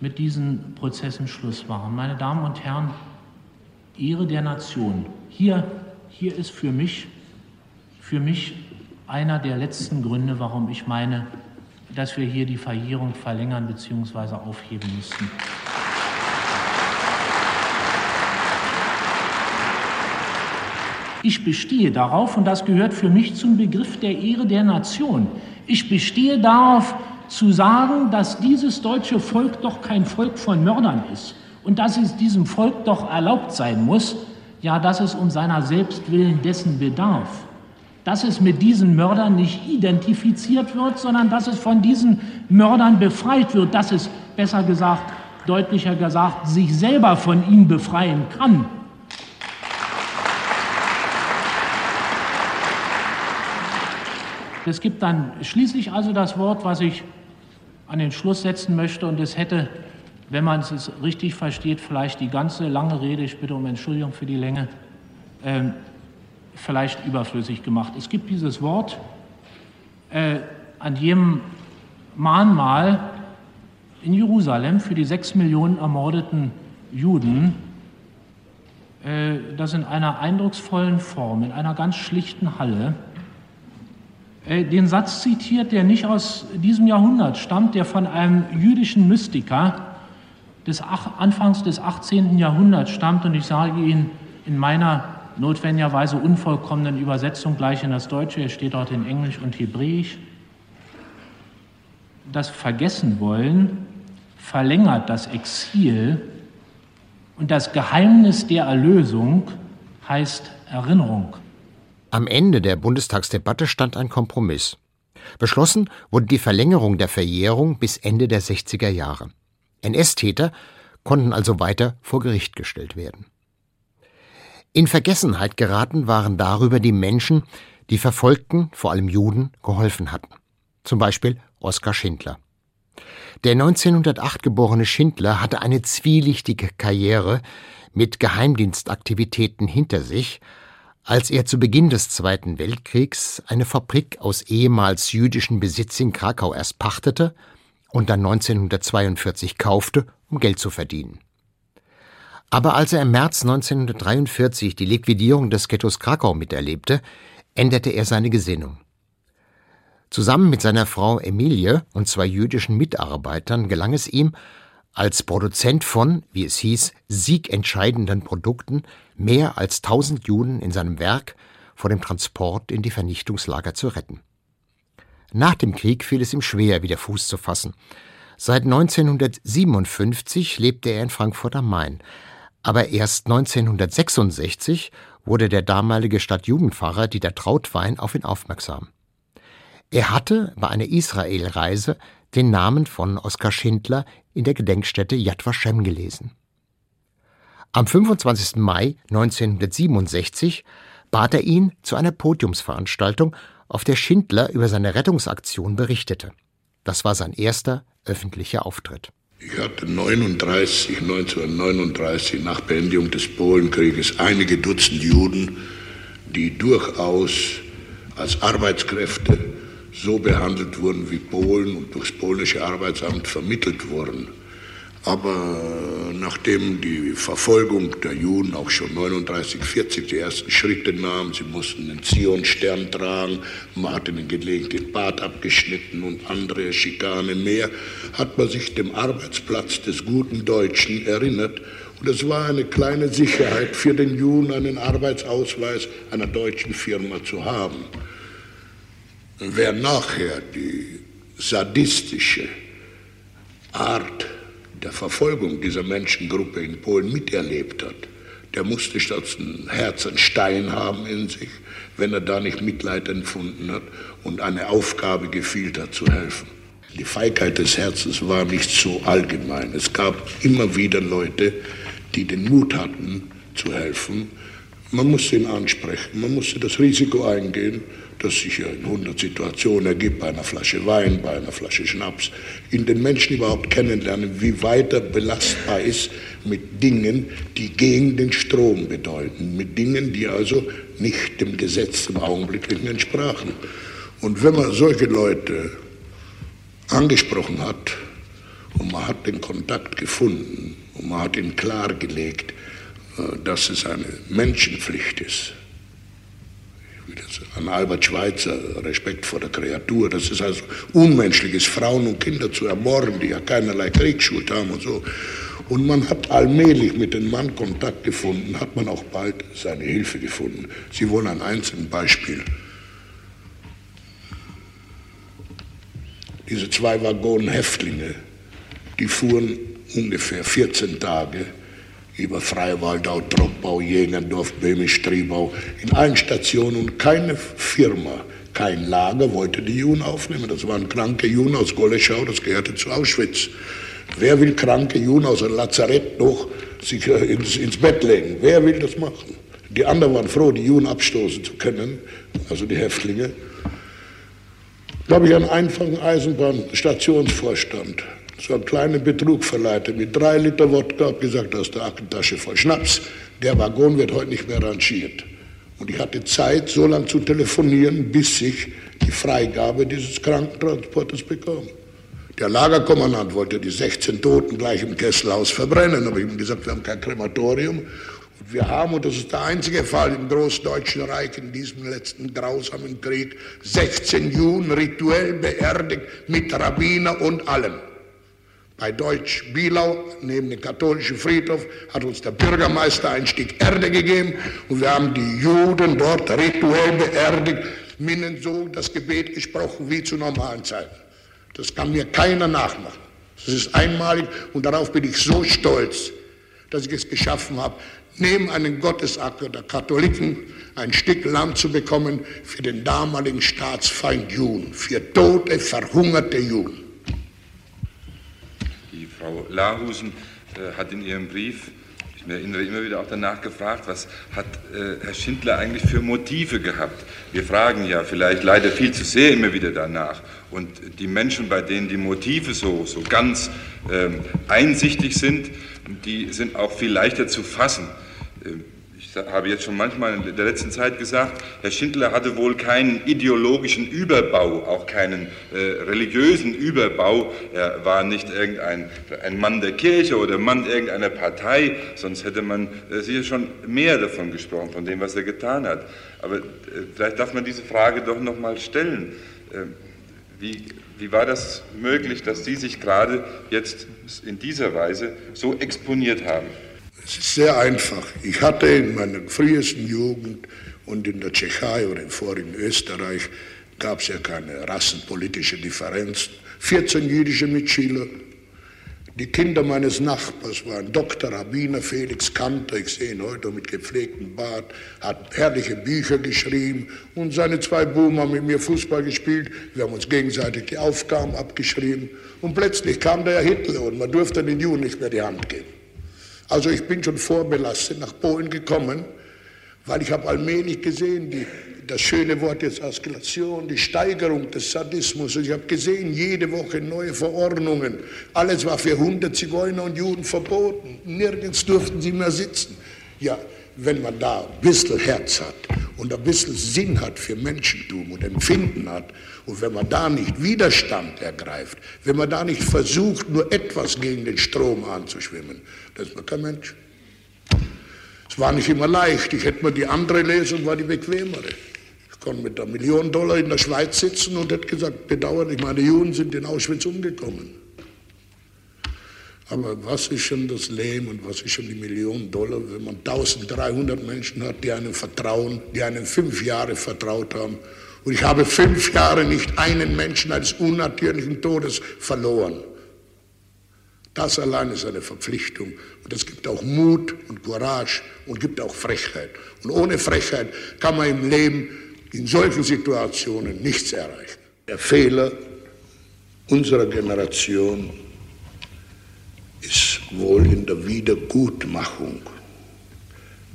mit diesen Prozessen Schluss machen. Meine Damen und Herren, Ehre der Nation. Hier, hier ist für mich, für mich einer der letzten Gründe, warum ich meine, dass wir hier die Verjährung verlängern bzw. aufheben müssten. Ich bestehe darauf, und das gehört für mich zum Begriff der Ehre der Nation, ich bestehe darauf zu sagen, dass dieses deutsche Volk doch kein Volk von Mördern ist und dass es diesem Volk doch erlaubt sein muss, ja, dass es um seiner selbst willen dessen bedarf, dass es mit diesen Mördern nicht identifiziert wird, sondern dass es von diesen Mördern befreit wird, dass es, besser gesagt, deutlicher gesagt, sich selber von ihnen befreien kann. Es gibt dann schließlich also das Wort, was ich an den Schluss setzen möchte, und es hätte, wenn man es richtig versteht, vielleicht die ganze lange Rede, ich bitte um Entschuldigung für die Länge, äh, vielleicht überflüssig gemacht. Es gibt dieses Wort äh, an jedem Mahnmal in Jerusalem für die sechs Millionen ermordeten Juden, äh, das in einer eindrucksvollen Form, in einer ganz schlichten Halle, äh, den Satz zitiert, der nicht aus diesem Jahrhundert stammt, der von einem jüdischen Mystiker des Anfangs des 18. Jahrhunderts stammt. Und ich sage Ihnen in meiner notwendigerweise unvollkommenen Übersetzung gleich in das Deutsche, er steht dort in Englisch und Hebräisch. Das Vergessenwollen verlängert das Exil und das Geheimnis der Erlösung heißt Erinnerung. Am Ende der Bundestagsdebatte stand ein Kompromiss. Beschlossen wurde die Verlängerung der Verjährung bis Ende der 60er Jahre. NS-Täter konnten also weiter vor Gericht gestellt werden. In Vergessenheit geraten waren darüber die Menschen, die Verfolgten, vor allem Juden, geholfen hatten. Zum Beispiel Oskar Schindler. Der 1908 geborene Schindler hatte eine zwielichtige Karriere mit Geheimdienstaktivitäten hinter sich als er zu Beginn des Zweiten Weltkriegs eine Fabrik aus ehemals jüdischen Besitz in Krakau erst pachtete und dann 1942 kaufte, um Geld zu verdienen. Aber als er im März 1943 die Liquidierung des Ghettos Krakau miterlebte, änderte er seine Gesinnung. Zusammen mit seiner Frau Emilie und zwei jüdischen Mitarbeitern gelang es ihm, als Produzent von, wie es hieß, siegentscheidenden Produkten mehr als tausend Juden in seinem Werk vor dem Transport in die Vernichtungslager zu retten. Nach dem Krieg fiel es ihm schwer, wieder Fuß zu fassen. Seit 1957 lebte er in Frankfurt am Main, aber erst 1966 wurde der damalige Stadtjugendpfarrer Dieter Trautwein auf ihn aufmerksam. Er hatte bei einer Israelreise den Namen von Oskar Schindler in der Gedenkstätte Yad Vashem gelesen. Am 25. Mai 1967 bat er ihn zu einer Podiumsveranstaltung, auf der Schindler über seine Rettungsaktion berichtete. Das war sein erster öffentlicher Auftritt. Ich hatte 39, 1939 nach Beendigung des Polenkrieges einige Dutzend Juden, die durchaus als Arbeitskräfte so behandelt wurden wie Polen und durchs polnische Arbeitsamt vermittelt wurden. Aber nachdem die Verfolgung der Juden auch schon 39, 40 die ersten Schritte nahm, sie mussten den Zionstern tragen, man hat ihnen gelegentlich den Bart abgeschnitten und andere Schikane mehr, hat man sich dem Arbeitsplatz des guten Deutschen erinnert. Und es war eine kleine Sicherheit für den Juden, einen Arbeitsausweis einer deutschen Firma zu haben. Wer nachher die sadistische Art der Verfolgung dieser Menschengruppe in Polen miterlebt hat, der musste statt ein Herz einen Stein haben in sich, wenn er da nicht Mitleid empfunden hat und eine Aufgabe gefühlt hat, zu helfen. Die Feigheit des Herzens war nicht so allgemein. Es gab immer wieder Leute, die den Mut hatten, zu helfen, Man muss ihn ansprechen, man muss das Risiko eingehen, das sich ja in 100 Situationen ergibt, bei einer Flasche Wein, bei einer Flasche Schnaps, in den Menschen überhaupt kennenlernen, wie weit er belastbar ist mit Dingen, die gegen den Strom bedeuten, mit Dingen, die also nicht dem Gesetz im Augenblicklichen entsprachen. Und wenn man solche Leute angesprochen hat und man hat den Kontakt gefunden und man hat ihnen klargelegt, äh, dass es eine Menschenpflicht ist, an Albert Schweitzer, Respekt vor der Kreatur, das ist also unmenschlich ist, Frauen und Kinder zu ermorden, die ja keinerlei Kriegsschuld haben und so. Und man hat allmählich mit dem Mann Kontakt gefunden, hat man auch bald seine Hilfe gefunden. Sie wollen ein einzelnes Beispiel. Diese zwei Waggonen Häftlinge, die fuhren ungefähr 14 Tage über Freiwaldau, Troppau, Jägerdorf, Böhmisch, Striebau, in allen Stationen und keine Firma, kein Lager wollte die Juden aufnehmen. Das waren kranke Juden aus Goleschau, das gehörte zu Auschwitz. Wer will kranke Juden aus einem Lazarett noch sich äh, ins, ins Bett legen? Wer will das machen? Die anderen waren froh, die Juden abstoßen zu können, also die Häftlinge. Da habe ich einen einfachen Eisenbahnstationsvorstand so einen kleinen Betrug verleitet mit drei Liter Wodka, habe gesagt, ist der Aktentasche voll Schnaps. Der Waggon wird heute nicht mehr rangiert. Und ich hatte Zeit, so lange zu telefonieren, bis ich die Freigabe dieses Krankentransportes bekam. Der Lagerkommandant wollte die 16 Toten gleich im Kesselhaus verbrennen, aber ich ihm gesagt, wir haben kein Krematorium. Und wir haben, und das ist der einzige Fall im Großdeutschen Reich in diesem letzten grausamen Krieg, 16 Juden rituell beerdigt mit Rabbiner und allem. Bei Deutsch Bielau, neben dem katholischen Friedhof, hat uns der Bürgermeister ein Stück Erde gegeben und wir haben die Juden dort rituell beerdigt, minnen so das Gebet gesprochen wie zu normalen Zeiten. Das kann mir keiner nachmachen. Das ist einmalig und darauf bin ich so stolz, dass ich es geschaffen habe, neben einem Gottesacker der Katholiken ein Stück Land zu bekommen für den damaligen Staatsfeind Juden, für tote, verhungerte Juden. Frau Lahusen äh, hat in ihrem Brief, ich erinnere immer wieder auch danach gefragt, was hat äh, Herr Schindler eigentlich für Motive gehabt? Wir fragen ja vielleicht leider viel zu sehr immer wieder danach. Und die Menschen, bei denen die Motive so, so ganz ähm, einsichtig sind, die sind auch viel leichter zu fassen. Ähm, habe jetzt schon manchmal in der letzten Zeit gesagt, Herr Schindler hatte wohl keinen ideologischen Überbau, auch keinen äh, religiösen Überbau. Er war nicht irgendein ein Mann der Kirche oder Mann irgendeiner Partei, sonst hätte man äh, sicher schon mehr davon gesprochen, von dem, was er getan hat. Aber äh, vielleicht darf man diese Frage doch noch mal stellen. Äh, wie, wie war das möglich, dass Sie sich gerade jetzt in dieser Weise so exponiert haben? Es ist sehr einfach. Ich hatte in meiner frühesten Jugend und in der Tschechei oder im vorigen Österreich gab es ja keine rassenpolitische Differenzen. 14 jüdische Mitschüler. Die Kinder meines Nachbars waren Dr. Rabbiner Felix Kanter, ich sehe ihn heute mit gepflegtem Bart, hat herrliche Bücher geschrieben und seine zwei Buben haben mit mir Fußball gespielt. Wir haben uns gegenseitig die Aufgaben abgeschrieben und plötzlich kam der Hitler und man durfte den Juden nicht mehr die Hand geben. Also ich bin schon vorbelastet nach Polen gekommen, weil ich habe allmählich gesehen, die, das schöne Wort jetzt Eskalation, die Steigerung des Sadismus. Und ich habe gesehen, jede Woche neue Verordnungen. Alles war für 100 Zigeuner und Juden verboten. Nirgends durften sie mehr sitzen. Ja, wenn man da ein bisschen Herz hat und ein bisschen Sinn hat für Menschentum und Empfinden hat, und wenn man da nicht Widerstand ergreift, wenn man da nicht versucht, nur etwas gegen den Strom anzuschwimmen, das ist man kein Mensch. Es war nicht immer leicht. Ich hätte mir die andere Lesung, war die bequemere. Ich konnte mit einer Million Dollar in der Schweiz sitzen und hätte gesagt, bedauerlich, meine Juden sind in Auschwitz umgekommen. Aber was ist schon das Leben und was ist schon die Million Dollar, wenn man 1300 Menschen hat, die einem vertrauen, die einem fünf Jahre vertraut haben und ich habe fünf Jahre nicht einen Menschen eines unnatürlichen Todes verloren. Das allein ist eine Verpflichtung. Und es gibt auch Mut und Courage und gibt auch Frechheit. Und ohne Frechheit kann man im Leben in solchen Situationen nichts erreichen. Der Fehler unserer Generation ist wohl in der Wiedergutmachung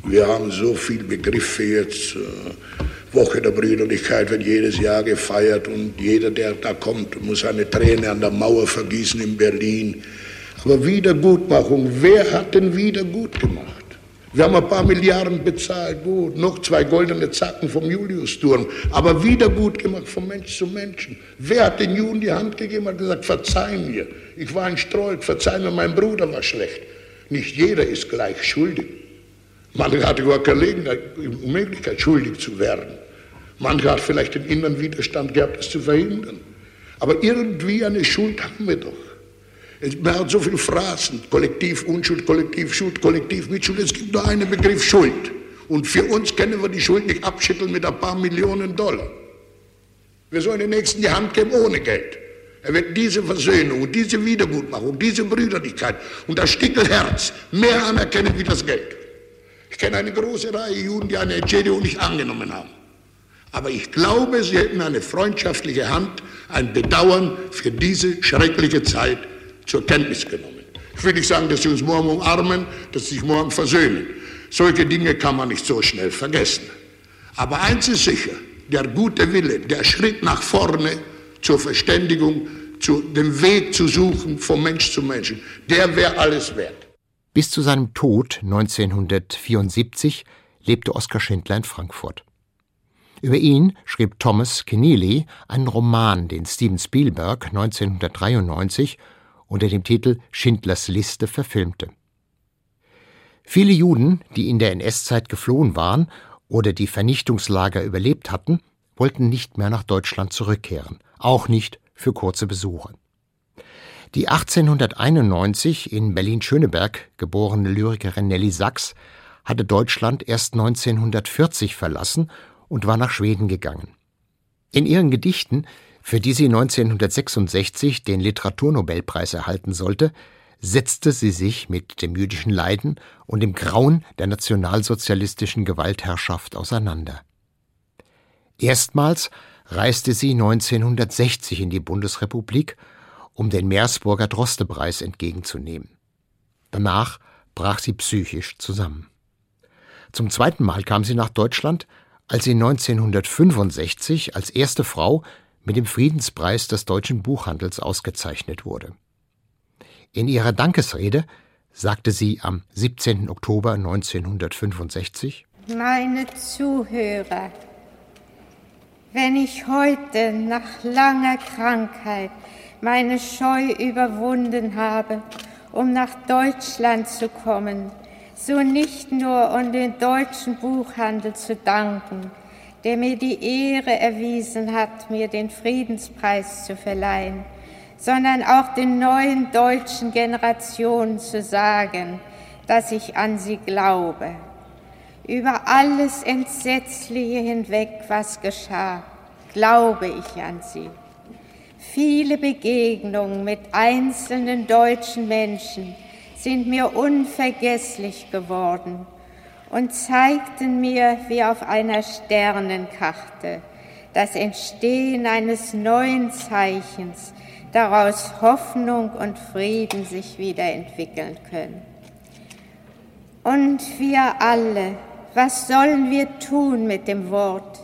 Wir haben so viele Begriffe jetzt. Äh, Woche der Brüderlichkeit wird jedes Jahr gefeiert und jeder, der da kommt, muss eine Träne an der Mauer vergießen in Berlin. Aber Wiedergutmachung, wer hat denn wieder gut gemacht? Wir haben ein paar Milliarden bezahlt, gut, noch zwei goldene Zacken vom Juliusturm, aber wieder gut gemacht von Mensch zu Menschen. Wer hat den Juden die Hand gegeben und gesagt, verzeih mir, ich war ein Strold, verzeih mir, mein Bruder war schlecht. Nicht jeder ist gleich schuldig. Manche hatte gar keine Möglichkeit, schuldig zu werden. Manche hat vielleicht den inneren Widerstand gehabt, das zu verhindern. Aber irgendwie eine Schuld haben wir doch. Man hat so viele Phrasen, Kollektiv Unschuld, Kollektiv Schuld, Kollektiv Mitschuld. Es gibt nur einen Begriff Schuld. Und für uns können wir die Schuld nicht abschütteln mit ein paar Millionen Dollar. Wir sollen den Nächsten die Hand geben ohne Geld. Er wird diese Versöhnung diese Wiedergutmachung, diese Brüderlichkeit und das Stickelherz mehr anerkennen wie das Geld. Ich kenne eine große Reihe Juden, die eine Entschädigung nicht angenommen haben. Aber ich glaube, sie hätten eine freundschaftliche Hand, ein Bedauern für diese schreckliche Zeit zur Kenntnis genommen. Ich will nicht sagen, dass sie uns morgen umarmen, dass sie sich morgen versöhnen. Solche Dinge kann man nicht so schnell vergessen. Aber eins ist sicher, der gute Wille, der Schritt nach vorne zur Verständigung, zu dem Weg zu suchen vom Mensch zu Menschen, der wäre alles wert. Bis zu seinem Tod 1974 lebte Oskar Schindler in Frankfurt. Über ihn schrieb Thomas Keneally einen Roman, den Steven Spielberg 1993 unter dem Titel Schindlers Liste verfilmte. Viele Juden, die in der NS-Zeit geflohen waren oder die Vernichtungslager überlebt hatten, wollten nicht mehr nach Deutschland zurückkehren, auch nicht für kurze Besuche. Die 1891 in Berlin-Schöneberg geborene Lyrikerin Nelly Sachs hatte Deutschland erst 1940 verlassen und war nach Schweden gegangen. In ihren Gedichten für die sie 1966 den Literaturnobelpreis erhalten sollte, setzte sie sich mit dem jüdischen Leiden und dem Grauen der nationalsozialistischen Gewaltherrschaft auseinander. Erstmals reiste sie 1960 in die Bundesrepublik, um den Meersburger Droste-Preis entgegenzunehmen. Danach brach sie psychisch zusammen. Zum zweiten Mal kam sie nach Deutschland, als sie 1965 als erste Frau mit dem Friedenspreis des deutschen Buchhandels ausgezeichnet wurde. In ihrer Dankesrede sagte sie am 17. Oktober 1965 Meine Zuhörer, wenn ich heute nach langer Krankheit meine Scheu überwunden habe, um nach Deutschland zu kommen, so nicht nur um den deutschen Buchhandel zu danken, der mir die Ehre erwiesen hat, mir den Friedenspreis zu verleihen, sondern auch den neuen deutschen Generationen zu sagen, dass ich an sie glaube. Über alles Entsetzliche hinweg, was geschah, glaube ich an sie. Viele Begegnungen mit einzelnen deutschen Menschen sind mir unvergesslich geworden und zeigten mir wie auf einer Sternenkarte das Entstehen eines neuen Zeichens, daraus Hoffnung und Frieden sich wiederentwickeln können. Und wir alle, was sollen wir tun mit dem Wort,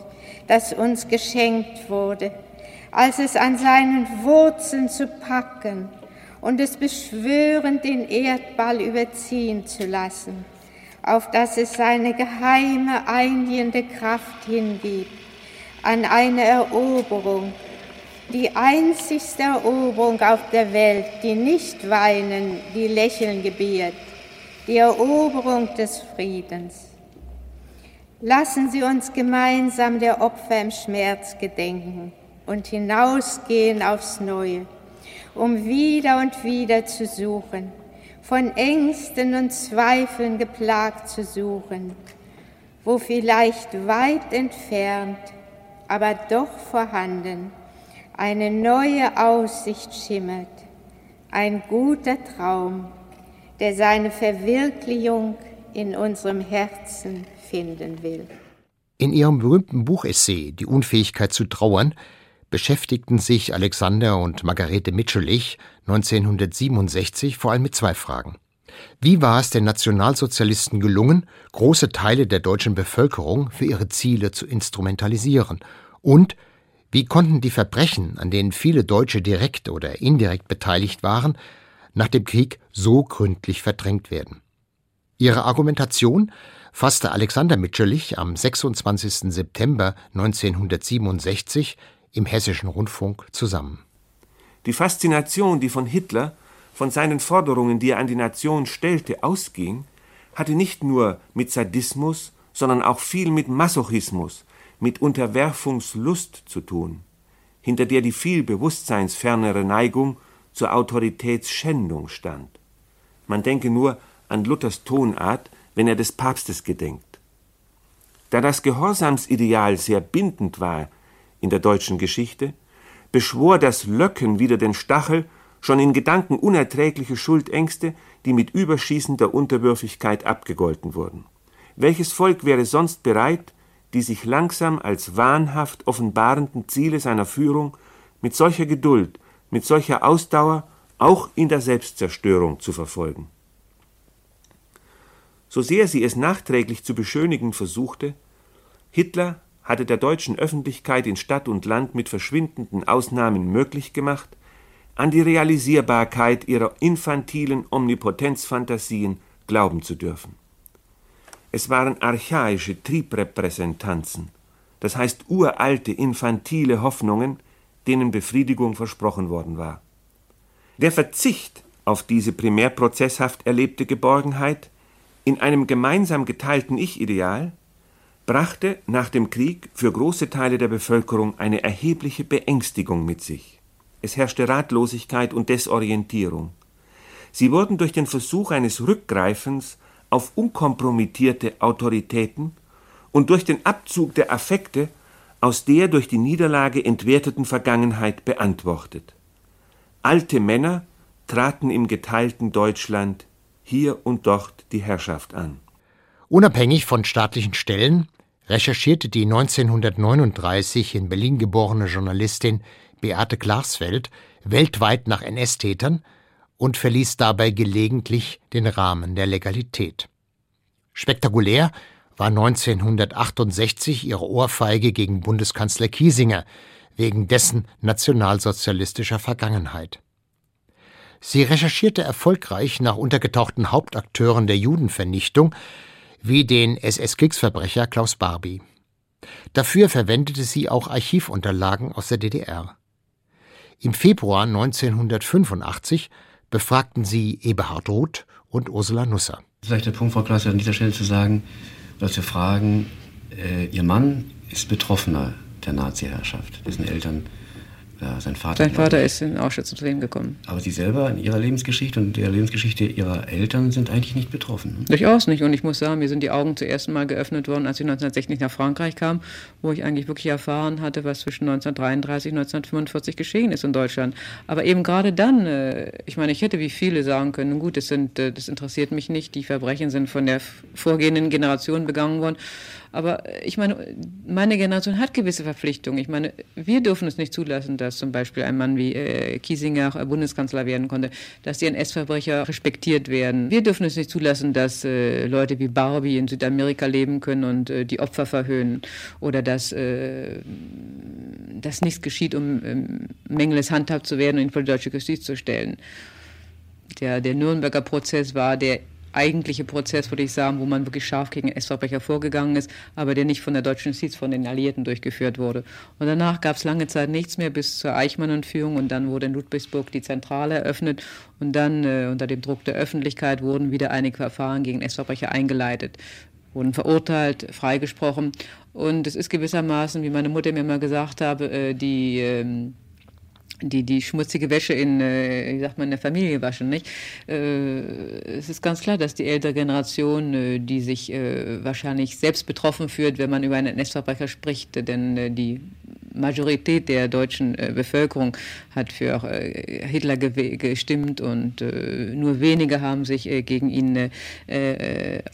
das uns geschenkt wurde, als es an seinen Wurzeln zu packen und es beschwörend den Erdball überziehen zu lassen? auf dass es seine geheime, einigende Kraft hingibt an eine Eroberung, die einzigste Eroberung auf der Welt, die nicht weinen, die lächeln gebiert, die Eroberung des Friedens. Lassen Sie uns gemeinsam der Opfer im Schmerz gedenken und hinausgehen aufs Neue, um wieder und wieder zu suchen von Ängsten und Zweifeln geplagt zu suchen, wo vielleicht weit entfernt, aber doch vorhanden eine neue Aussicht schimmert, ein guter Traum, der seine Verwirklichung in unserem Herzen finden will. In ihrem berühmten Buchessay Die Unfähigkeit zu trauern beschäftigten sich Alexander und Margarete Mitschulich 1967 vor allem mit zwei Fragen. Wie war es den Nationalsozialisten gelungen, große Teile der deutschen Bevölkerung für ihre Ziele zu instrumentalisieren? Und wie konnten die Verbrechen, an denen viele Deutsche direkt oder indirekt beteiligt waren, nach dem Krieg so gründlich verdrängt werden? Ihre Argumentation fasste Alexander Mitscherlich am 26. September 1967 im Hessischen Rundfunk zusammen. Die Faszination, die von Hitler von seinen Forderungen, die er an die Nation stellte, ausging, hatte nicht nur mit Sadismus, sondern auch viel mit Masochismus, mit Unterwerfungslust zu tun, hinter der die viel bewusstseinsfernere Neigung zur Autoritätsschändung stand. Man denke nur an Luthers Tonart, wenn er des Papstes gedenkt. Da das Gehorsamsideal sehr bindend war in der deutschen Geschichte, beschwor das Löcken wieder den Stachel schon in Gedanken unerträgliche Schuldängste, die mit überschießender Unterwürfigkeit abgegolten wurden. Welches Volk wäre sonst bereit, die sich langsam als wahnhaft offenbarenden Ziele seiner Führung mit solcher Geduld, mit solcher Ausdauer auch in der Selbstzerstörung zu verfolgen? So sehr sie es nachträglich zu beschönigen versuchte, Hitler hatte der deutschen Öffentlichkeit in Stadt und Land mit verschwindenden Ausnahmen möglich gemacht, an die Realisierbarkeit ihrer infantilen Omnipotenzfantasien glauben zu dürfen. Es waren archaische Triebrepräsentanzen, das heißt uralte infantile Hoffnungen, denen Befriedigung versprochen worden war. Der Verzicht auf diese primärprozesshaft erlebte Geborgenheit in einem gemeinsam geteilten Ich-Ideal brachte nach dem Krieg für große Teile der Bevölkerung eine erhebliche Beängstigung mit sich. Es herrschte Ratlosigkeit und Desorientierung. Sie wurden durch den Versuch eines Rückgreifens auf unkompromittierte Autoritäten und durch den Abzug der Affekte aus der durch die Niederlage entwerteten Vergangenheit beantwortet. Alte Männer traten im geteilten Deutschland hier und dort die Herrschaft an. Unabhängig von staatlichen Stellen recherchierte die 1939 in Berlin geborene Journalistin Beate Glasfeld weltweit nach NS-Tätern und verließ dabei gelegentlich den Rahmen der Legalität. Spektakulär war 1968 ihre Ohrfeige gegen Bundeskanzler Kiesinger wegen dessen nationalsozialistischer Vergangenheit. Sie recherchierte erfolgreich nach untergetauchten Hauptakteuren der Judenvernichtung wie den SS-Kriegsverbrecher Klaus Barbie. Dafür verwendete sie auch Archivunterlagen aus der DDR. Im Februar 1985 befragten sie Eberhard Roth und Ursula Nusser. Vielleicht der Punkt, Frau Klasse, an dieser Stelle zu sagen, dass wir fragen, äh, Ihr Mann ist Betroffener der Nazi-Herrschaft, dessen Eltern ja, sein Vater. Sein Vater ist in Auschwitz ums Leben gekommen. Aber Sie selber in Ihrer Lebensgeschichte und der Lebensgeschichte Ihrer Eltern sind eigentlich nicht betroffen. Ne? Durchaus nicht. Und ich muss sagen, mir sind die Augen zuerst mal geöffnet worden, als ich 1960 nach Frankreich kam, wo ich eigentlich wirklich erfahren hatte, was zwischen 1933 und 1945 geschehen ist in Deutschland. Aber eben gerade dann, äh, ich meine, ich hätte wie viele sagen können, gut, das, sind, äh, das interessiert mich nicht, die Verbrechen sind von der vorgehenden Generation begangen worden. Aber ich meine, meine Generation hat gewisse Verpflichtungen. Ich meine, wir dürfen es nicht zulassen, dass zum Beispiel ein Mann wie äh, Kiesinger Bundeskanzler werden konnte, dass die NS-Verbrecher respektiert werden. Wir dürfen es nicht zulassen, dass äh, Leute wie Barbie in Südamerika leben können und äh, die Opfer verhöhnen oder dass, äh, dass nichts geschieht, um ähm, Mängeles handhabt zu werden und ihn vor die deutsche Justiz zu stellen. Der, der Nürnberger Prozess war der eigentliche Prozess, würde ich sagen, wo man wirklich scharf gegen S-Verbrecher vorgegangen ist, aber der nicht von der deutschen Justiz, von den Alliierten durchgeführt wurde. Und danach gab es lange Zeit nichts mehr bis zur Eichmann-Entführung und dann wurde in Ludwigsburg die Zentrale eröffnet und dann äh, unter dem Druck der Öffentlichkeit wurden wieder einige Verfahren gegen S-Verbrecher eingeleitet wurden verurteilt, freigesprochen. Und es ist gewissermaßen, wie meine Mutter mir immer gesagt habe, äh, die ähm, die, die schmutzige Wäsche in, äh, wie sagt in der Familie waschen, nicht? Äh, es ist ganz klar, dass die ältere Generation, äh, die sich äh, wahrscheinlich selbst betroffen fühlt, wenn man über einen NS-Verbrecher spricht, denn die Majorität der deutschen Bevölkerung hat für Hitler gestimmt und nur wenige haben sich gegen ihn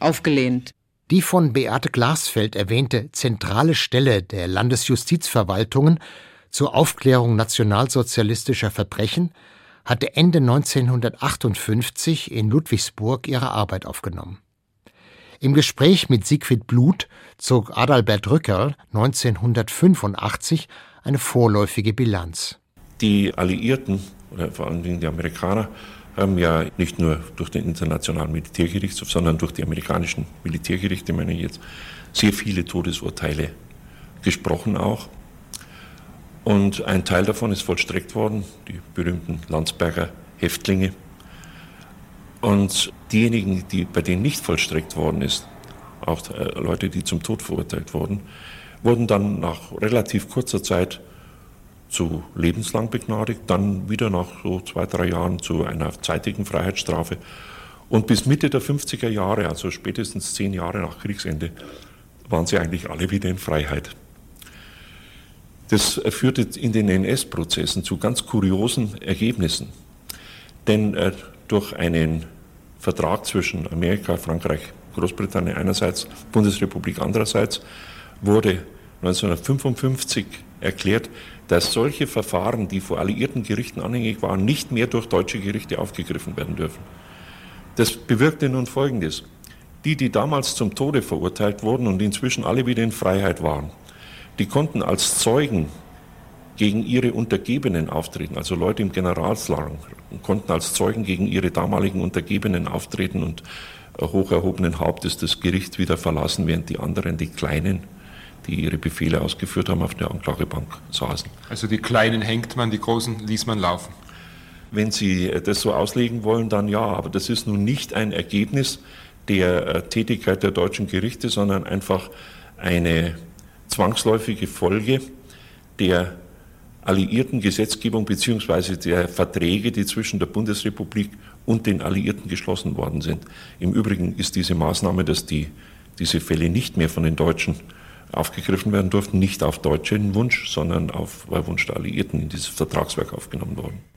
aufgelehnt. Die von Beate Glasfeld erwähnte zentrale Stelle der Landesjustizverwaltungen zur Aufklärung nationalsozialistischer Verbrechen hatte Ende 1958 in Ludwigsburg ihre Arbeit aufgenommen. Im Gespräch mit Siegfried Bluth zog Adalbert Rückerl 1985 eine vorläufige Bilanz. Die Alliierten, oder vor allen Dingen die Amerikaner, haben ja nicht nur durch den Internationalen Militärgerichtshof, sondern durch die amerikanischen Militärgerichte, meine ich jetzt, sehr viele Todesurteile gesprochen auch. Und ein Teil davon ist vollstreckt worden, die berühmten Landsberger Häftlinge. Und diejenigen, die, bei denen nicht vollstreckt worden ist, auch äh, Leute, die zum Tod verurteilt wurden, wurden dann nach relativ kurzer Zeit zu lebenslang begnadigt, dann wieder nach so zwei, drei Jahren zu einer zeitigen Freiheitsstrafe. Und bis Mitte der 50er Jahre, also spätestens zehn Jahre nach Kriegsende, waren sie eigentlich alle wieder in Freiheit. Das führte in den NS-Prozessen zu ganz kuriosen Ergebnissen. Denn äh, durch einen Vertrag zwischen Amerika, Frankreich, Großbritannien einerseits, Bundesrepublik andererseits, wurde 1955 erklärt, dass solche Verfahren, die vor alliierten Gerichten anhängig waren, nicht mehr durch deutsche Gerichte aufgegriffen werden dürfen. Das bewirkte nun Folgendes. Die, die damals zum Tode verurteilt wurden und inzwischen alle wieder in Freiheit waren, die konnten als Zeugen gegen ihre Untergebenen auftreten, also Leute im Generalsrang konnten als Zeugen gegen ihre damaligen Untergebenen auftreten und hoch erhobenen Hauptes das Gericht wieder verlassen, während die anderen, die Kleinen, die ihre Befehle ausgeführt haben, auf der Anklagebank saßen. Also die Kleinen hängt man, die Großen ließ man laufen. Wenn Sie das so auslegen wollen, dann ja, aber das ist nun nicht ein Ergebnis der äh, Tätigkeit der deutschen Gerichte, sondern einfach eine zwangsläufige Folge der alliierten Gesetzgebung bzw. der Verträge, die zwischen der Bundesrepublik und den Alliierten geschlossen worden sind. Im Übrigen ist diese Maßnahme, dass die, diese Fälle nicht mehr von den Deutschen aufgegriffen werden durften, nicht auf deutschen Wunsch, sondern auf Wunsch der Alliierten in dieses Vertragswerk aufgenommen worden.